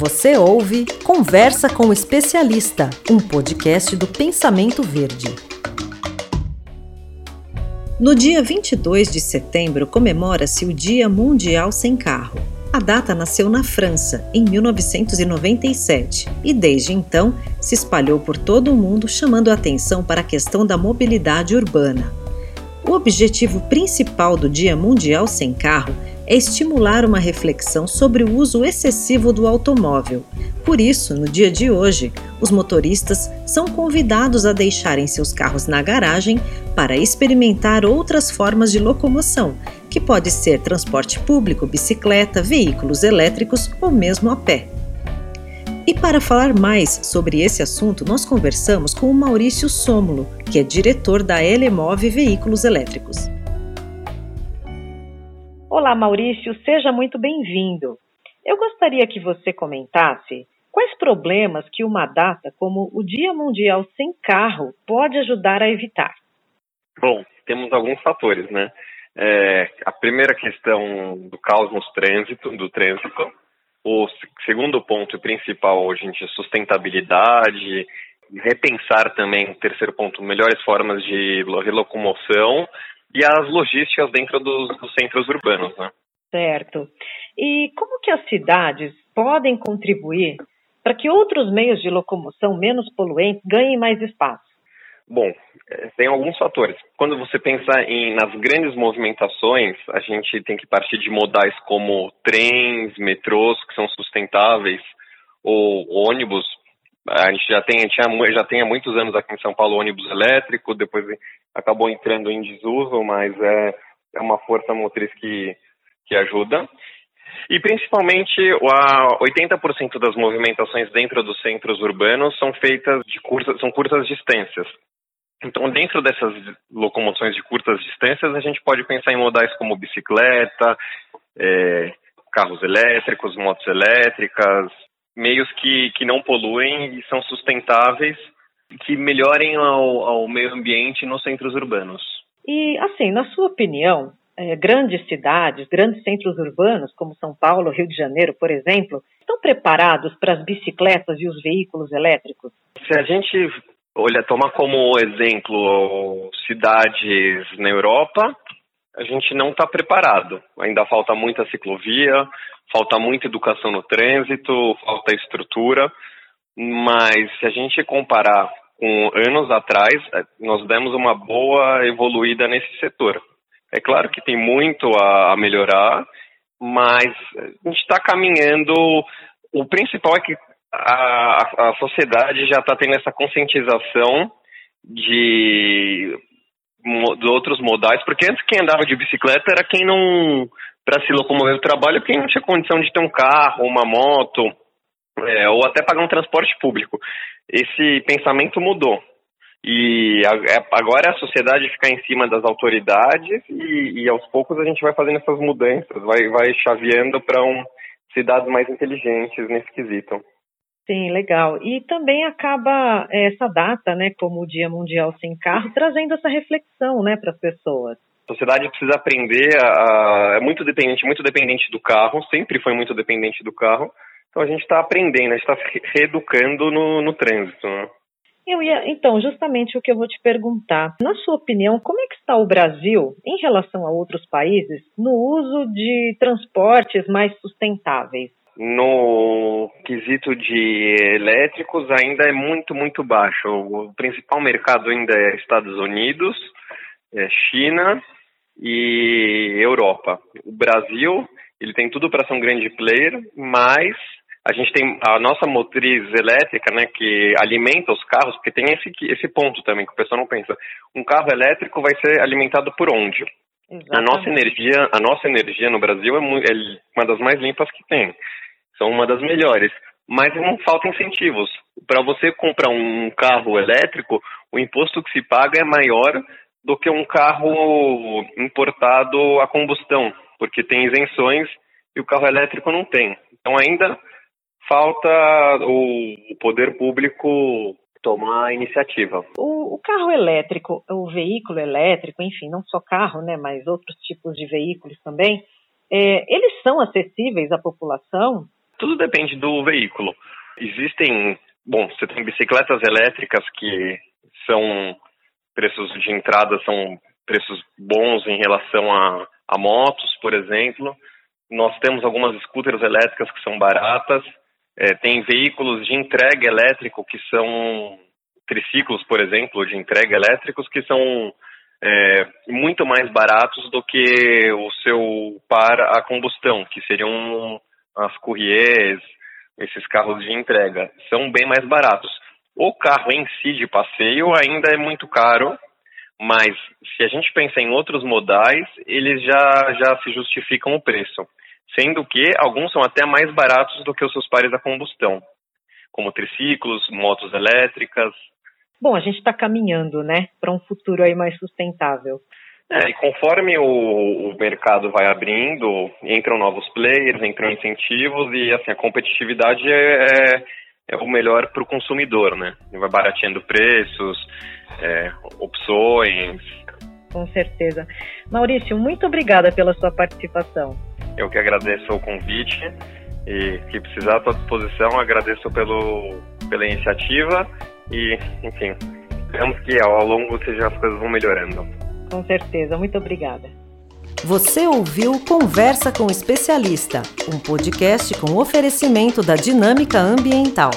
Você ouve Conversa com o Especialista, um podcast do Pensamento Verde. No dia 22 de setembro comemora-se o Dia Mundial Sem Carro. A data nasceu na França, em 1997, e desde então se espalhou por todo o mundo, chamando a atenção para a questão da mobilidade urbana. O objetivo principal do Dia Mundial Sem Carro é estimular uma reflexão sobre o uso excessivo do automóvel. Por isso, no dia de hoje, os motoristas são convidados a deixarem seus carros na garagem para experimentar outras formas de locomoção, que pode ser transporte público, bicicleta, veículos elétricos ou mesmo a pé. E para falar mais sobre esse assunto, nós conversamos com o Maurício Sômulo, que é diretor da Elemove Veículos Elétricos. Olá, Maurício, seja muito bem-vindo. Eu gostaria que você comentasse quais problemas que uma data como o Dia Mundial Sem Carro pode ajudar a evitar. Bom, temos alguns fatores, né? É, a primeira questão do caos no trânsito, do trânsito. O segundo ponto principal hoje é sustentabilidade, repensar também, terceiro ponto, melhores formas de relocomoção e as logísticas dentro dos, dos centros urbanos, né? Certo. E como que as cidades podem contribuir para que outros meios de locomoção menos poluentes ganhem mais espaço? Bom, é, tem alguns fatores. Quando você pensa em nas grandes movimentações, a gente tem que partir de modais como trens, metrôs, que são sustentáveis, ou ônibus. A gente já tem, já tem há muitos anos aqui em São Paulo ônibus elétrico, depois acabou entrando em desuso, mas é, é uma força motriz que, que ajuda. E principalmente, 80% das movimentações dentro dos centros urbanos são feitas de curtas, são curtas distâncias. Então, dentro dessas locomoções de curtas distâncias, a gente pode pensar em modais como bicicleta, é, carros elétricos, motos elétricas, meios que, que não poluem e são sustentáveis que melhorem ao, ao meio ambiente nos centros urbanos. E, assim, na sua opinião, é, grandes cidades, grandes centros urbanos, como São Paulo, Rio de Janeiro, por exemplo, estão preparados para as bicicletas e os veículos elétricos? Se a gente olha, tomar como exemplo cidades na Europa, a gente não está preparado. Ainda falta muita ciclovia, falta muita educação no trânsito, falta estrutura. Mas se a gente comparar com anos atrás, é, nós demos uma boa evoluída nesse setor. É claro que tem muito a, a melhorar, mas a gente está caminhando. O principal é que a, a sociedade já está tendo essa conscientização de, de outros modais, porque antes quem andava de bicicleta era quem não, para se locomover no trabalho, quem não tinha condição de ter um carro, uma moto, é, ou até pagar um transporte público. Esse pensamento mudou. E é, agora é a sociedade ficar em cima das autoridades e, e aos poucos a gente vai fazendo essas mudanças, vai, vai chaveando para um, cidades mais inteligentes nesse quesito. Sim, legal. E também acaba é, essa data, né, como o Dia Mundial Sem Carro, trazendo essa reflexão, né, para as pessoas. A sociedade precisa aprender a, é muito dependente, muito dependente do carro, sempre foi muito dependente do carro. Então a gente está aprendendo, a gente está reeducando no, no trânsito. Né? Eu ia, então, justamente o que eu vou te perguntar. Na sua opinião, como é que está o Brasil em relação a outros países no uso de transportes mais sustentáveis? No quesito de elétricos ainda é muito, muito baixo. O principal mercado ainda é Estados Unidos, é China e Europa. O Brasil, ele tem tudo para ser um grande player, mas a gente tem a nossa motriz elétrica, né, que alimenta os carros, porque tem esse, esse ponto também que o pessoal não pensa. Um carro elétrico vai ser alimentado por onde? Exatamente. A nossa energia, a nossa energia no Brasil é, muito, é uma das mais limpas que tem. São uma das melhores. Mas não falta incentivos. Para você comprar um carro elétrico, o imposto que se paga é maior do que um carro importado a combustão, porque tem isenções e o carro elétrico não tem. Então ainda falta o poder público tomar a iniciativa. O, o, carro elétrico, o veículo elétrico, enfim, não só carro, né, mas outros tipos de veículos também, é, eles são acessíveis à população? Tudo depende do veículo. Existem, bom, você tem bicicletas elétricas que são preços de entrada são preços bons em relação a, a motos, por exemplo. Nós temos algumas scooters elétricas que são baratas. É, tem veículos de entrega elétrico que são triciclos, por exemplo, de entrega elétricos que são é, muito mais baratos do que o seu par a combustão, que seriam as courriers, esses carros de entrega. São bem mais baratos. O carro em si de passeio ainda é muito caro, mas se a gente pensa em outros modais, eles já, já se justificam o preço. Sendo que alguns são até mais baratos do que os seus pares a combustão, como triciclos, motos elétricas, Bom, a gente está caminhando, né, para um futuro aí mais sustentável. É, e conforme o, o, mercado vai abrindo, entram novos players, entram incentivos e assim a competitividade é, é, é o melhor para o consumidor, né? Ele vai barateando preços, é, opções. Com certeza. Maurício, muito obrigada pela sua participação. Eu que agradeço o convite e que precisar à sua disposição, agradeço pelo, pela iniciativa e, enfim, esperamos que ao longo seja as coisas vão melhorando. Com certeza. Muito obrigada. Você ouviu Conversa com Especialista, um podcast com oferecimento da Dinâmica Ambiental.